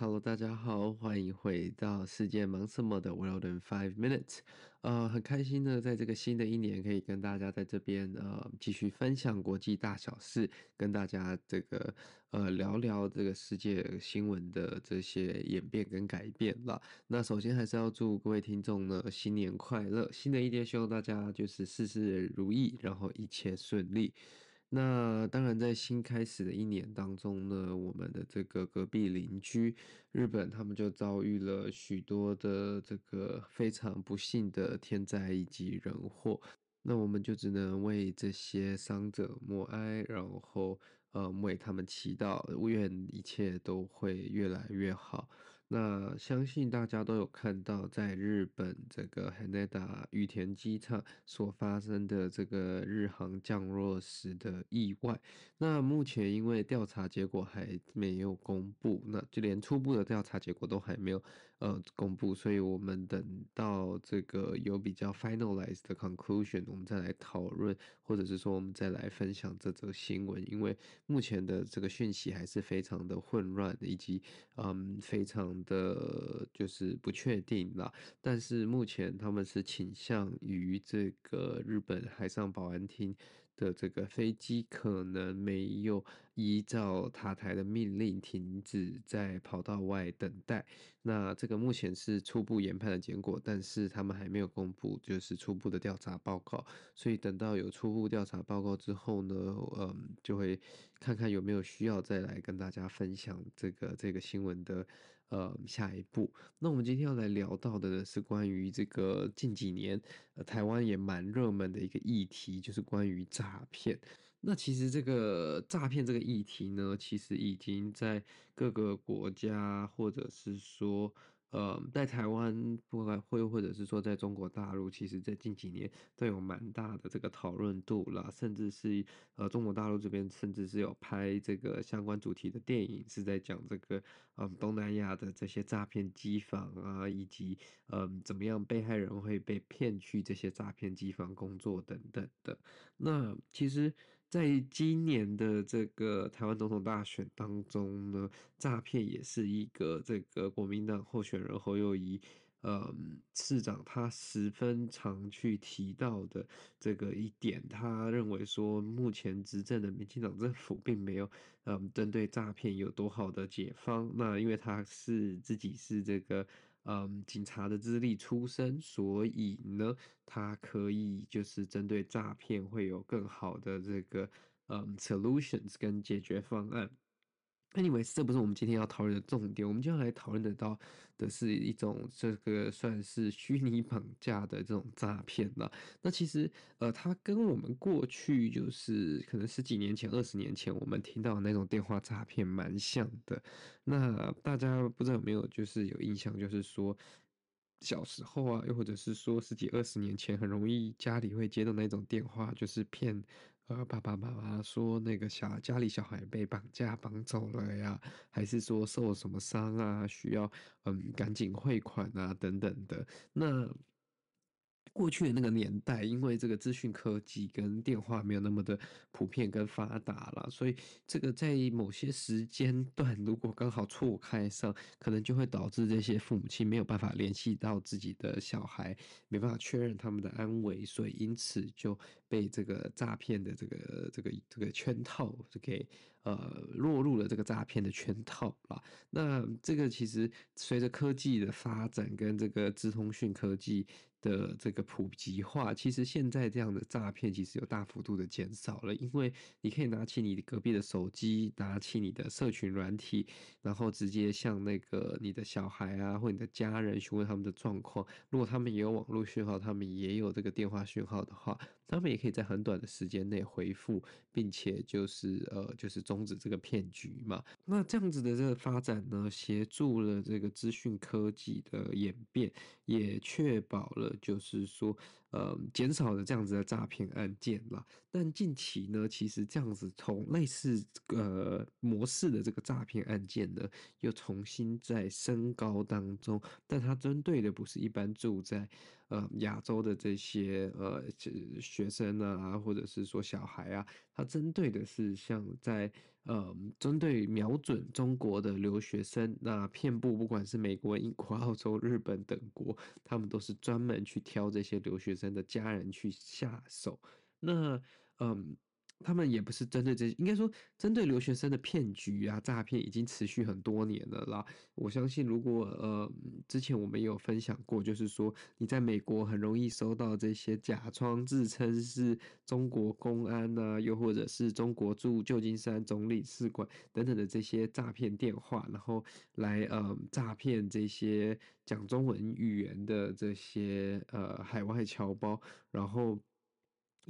Hello，大家好，欢迎回到世界忙什么的 World in Five Minutes。呃，很开心呢，在这个新的一年，可以跟大家在这边呃继续分享国际大小事，跟大家这个呃聊聊这个世界新闻的这些演变跟改变啦。那首先还是要祝各位听众呢新年快乐，新的一年希望大家就是事事如意，然后一切顺利。那当然，在新开始的一年当中呢，我们的这个隔壁邻居日本，他们就遭遇了许多的这个非常不幸的天灾以及人祸。那我们就只能为这些伤者默哀，然后呃为他们祈祷，愿一切都会越来越好。那相信大家都有看到，在日本这个羽田羽田机场所发生的这个日航降落时的意外。那目前因为调查结果还没有公布，那就连初步的调查结果都还没有呃公布，所以我们等到这个有比较 finalized 的 conclusion，我们再来讨论，或者是说我们再来分享这则新闻。因为目前的这个讯息还是非常的混乱，以及嗯非常。的就是不确定啦，但是目前他们是倾向于这个日本海上保安厅的这个飞机可能没有依照塔台的命令停止在跑道外等待。那这个目前是初步研判的结果，但是他们还没有公布就是初步的调查报告。所以等到有初步调查报告之后呢，嗯，就会看看有没有需要再来跟大家分享这个这个新闻的。呃，下一步，那我们今天要来聊到的呢，是关于这个近几年，呃，台湾也蛮热门的一个议题，就是关于诈骗。那其实这个诈骗这个议题呢，其实已经在各个国家，或者是说。呃，在台湾，不管会或者是说在中国大陆，其实，在近几年都有蛮大的这个讨论度啦，甚至是呃，中国大陆这边甚至是有拍这个相关主题的电影，是在讲这个嗯东南亚的这些诈骗机房啊，以及嗯怎么样被害人会被骗去这些诈骗机房工作等等的。那其实。在今年的这个台湾总统大选当中呢，诈骗也是一个这个国民党候选人侯友宜，嗯，市长他十分常去提到的这个一点。他认为说，目前执政的民进党政府并没有嗯针对诈骗有多好的解方。那因为他是自己是这个。嗯，警察的资历出身，所以呢，他可以就是针对诈骗会有更好的这个嗯 solutions 跟解决方案。anyway，这不是我们今天要讨论的重点。我们今天来讨论得到的是一种这个算是虚拟绑架的这种诈骗了。那其实呃，它跟我们过去就是可能十几年前、二十年前我们听到的那种电话诈骗蛮像的。那大家不知道有没有就是有印象，就是说小时候啊，又或者是说十几二十年前，很容易家里会接到那种电话，就是骗。呃，爸爸妈妈说那个小家里小孩被绑架绑走了呀，还是说受什么伤啊，需要嗯赶紧汇款啊等等的那。过去的那个年代，因为这个资讯科技跟电话没有那么的普遍跟发达了，所以这个在某些时间段，如果刚好错开上，可能就会导致这些父母亲没有办法联系到自己的小孩，没办法确认他们的安危，所以因此就被这个诈骗的这个这个这个圈套就给。呃，落入了这个诈骗的圈套啦。那这个其实随着科技的发展跟这个资通讯科技的这个普及化，其实现在这样的诈骗其实有大幅度的减少了，因为你可以拿起你隔壁的手机，拿起你的社群软体，然后直接向那个你的小孩啊或你的家人询问他们的状况。如果他们也有网络讯号，他们也有这个电话讯号的话，他们也可以在很短的时间内回复，并且就是呃就是终止这个骗局嘛。那这样子的这个发展呢，协助了这个资讯科技的演变，也确保了。就是说，呃，减少了这样子的诈骗案件了。但近期呢，其实这样子从类似呃模式的这个诈骗案件呢，又重新在升高当中。但它针对的不是一般住在呃亚洲的这些呃学生啊，或者是说小孩啊，他针对的是像在。呃，针对瞄准中国的留学生，那遍布不管是美国、英国、澳洲、日本等国，他们都是专门去挑这些留学生的家人去下手。那，嗯。他们也不是针对这，应该说针对留学生的骗局啊、诈骗已经持续很多年了啦。我相信，如果呃之前我们有分享过，就是说你在美国很容易收到这些假装自称是中国公安啊，又或者是中国驻旧金山总领事馆等等的这些诈骗电话，然后来呃诈骗这些讲中文语言的这些呃海外侨胞，然后。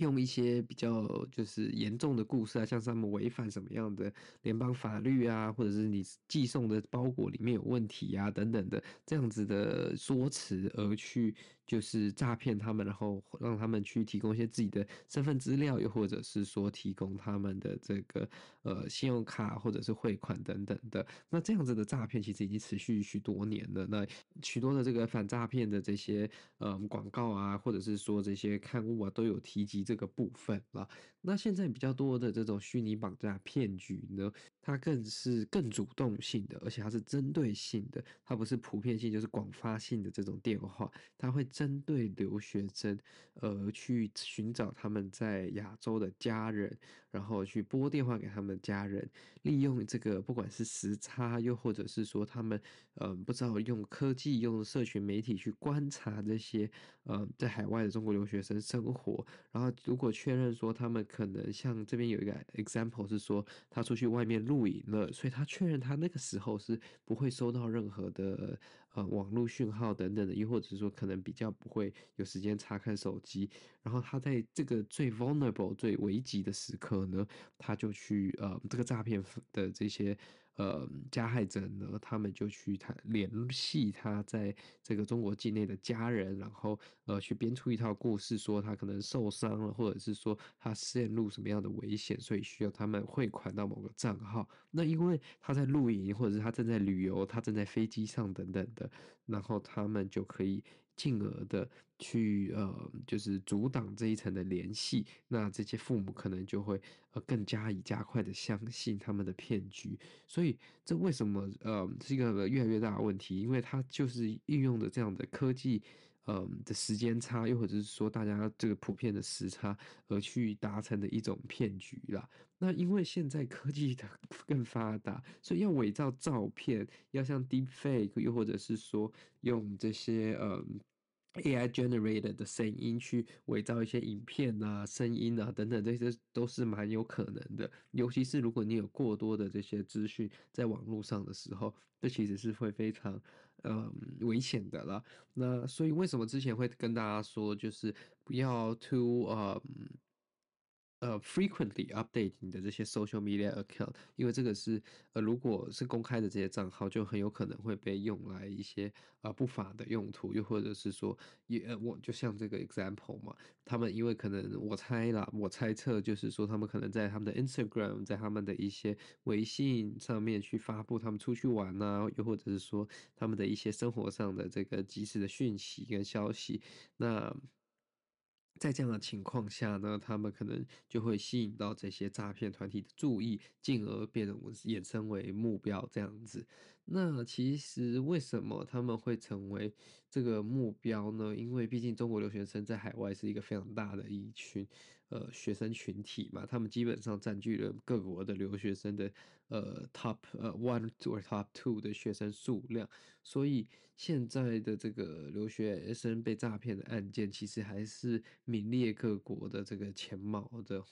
用一些比较就是严重的故事啊，像是他们违反什么样的联邦法律啊，或者是你寄送的包裹里面有问题啊等等的这样子的说辞而去。就是诈骗他们，然后让他们去提供一些自己的身份资料，又或者是说提供他们的这个呃信用卡或者是汇款等等的。那这样子的诈骗其实已经持续许多年了。那许多的这个反诈骗的这些呃广告啊，或者是说这些刊物啊，都有提及这个部分了。那现在比较多的这种虚拟绑架骗局呢，它更是更主动性的，而且它是针对性的，它不是普遍性，就是广发性的这种电话，它会。针对留学生，呃，去寻找他们在亚洲的家人，然后去拨电话给他们家人，利用这个不管是时差，又或者是说他们，嗯、不知道用科技、用社群媒体去观察这些，呃，在海外的中国留学生生活，然后如果确认说他们可能像这边有一个 example 是说他出去外面露营了，所以他确认他那个时候是不会收到任何的。呃，网络讯号等等的，又或者说可能比较不会有时间查看手机，然后他在这个最 vulnerable、最危急的时刻呢，他就去呃这个诈骗的这些呃加害者呢，他们就去谈联系他在这个中国境内的家人，然后呃去编出一套故事，说他可能受伤了，或者是说他陷入什么样的危险，所以需要他们汇款到某个账号。那因为他在露营，或者是他正在旅游，他正在飞机上等等的。然后他们就可以进而的去呃，就是阻挡这一层的联系。那这些父母可能就会呃更加以加快的相信他们的骗局。所以这为什么呃是一个越来越大的问题？因为它就是运用的这样的科技。嗯的时间差，又或者是说大家这个普遍的时差而去达成的一种骗局啦。那因为现在科技的 更发达，所以要伪造照片，要像 Deepfake，又或者是说用这些嗯。AI generated 的声音去伪造一些影片啊、声音啊等等，这些都是蛮有可能的。尤其是如果你有过多的这些资讯在网络上的时候，这其实是会非常嗯危险的啦。那所以为什么之前会跟大家说，就是不要 too 嗯。呃，frequently update 你的这些 social media account，因为这个是呃，如果是公开的这些账号，就很有可能会被用来一些、呃、不法的用途，又或者是说，也呃，我就像这个 example 嘛，他们因为可能我猜啦，我猜测就是说，他们可能在他们的 Instagram，在他们的一些微信上面去发布他们出去玩呐、又或者是说他们的一些生活上的这个及时的讯息跟消息，那。在这样的情况下呢，他们可能就会吸引到这些诈骗团体的注意，进而变成衍生为目标这样子。那其实为什么他们会成为这个目标呢？因为毕竟中国留学生在海外是一个非常大的一群，呃学生群体嘛，他们基本上占据了各国的留学生的呃 top 呃 one or top two 的学生数量，所以现在的这个留学生被诈骗的案件，其实还是名列各国的这个前茅的，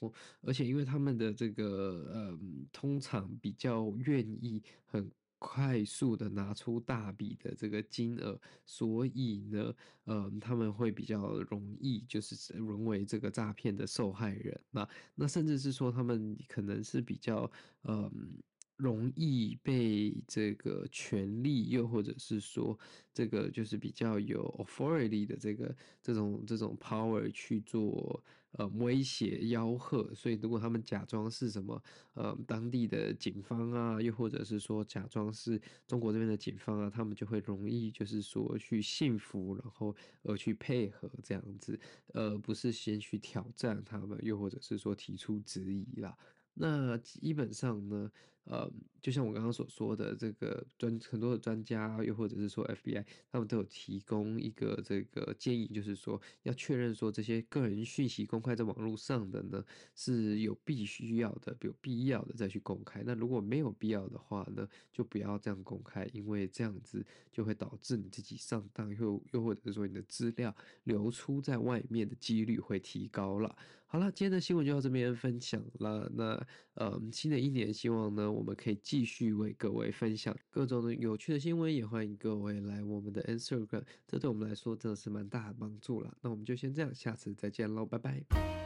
而且因为他们的这个呃通常比较愿意很。快速的拿出大笔的这个金额，所以呢，呃，他们会比较容易就是沦为这个诈骗的受害人。那那甚至是说，他们可能是比较呃。容易被这个权力，又或者是说这个就是比较有 authority 的这个这种这种 power 去做呃威胁吆喝，所以如果他们假装是什么呃当地的警方啊，又或者是说假装是中国这边的警方啊，他们就会容易就是说去信服，然后而去配合这样子，而不是先去挑战他们，又或者是说提出质疑啦。那基本上呢，呃，就像我刚刚所说的，这个专很多的专家，又或者是说 FBI，他们都有提供一个这个建议，就是说要确认说这些个人讯息公开在网络上的呢是有必须要的，有必要的再去公开。那如果没有必要的话呢，就不要这样公开，因为这样子就会导致你自己上当，又又或者是说你的资料流出在外面的几率会提高了。好了，今天的新闻就到这边分享了。那呃，新的一年，希望呢，我们可以继续为各位分享各种的有趣的新闻，也欢迎各位来我们的 Instagram，这对我们来说真的是蛮大的帮助了。那我们就先这样，下次再见喽，拜拜。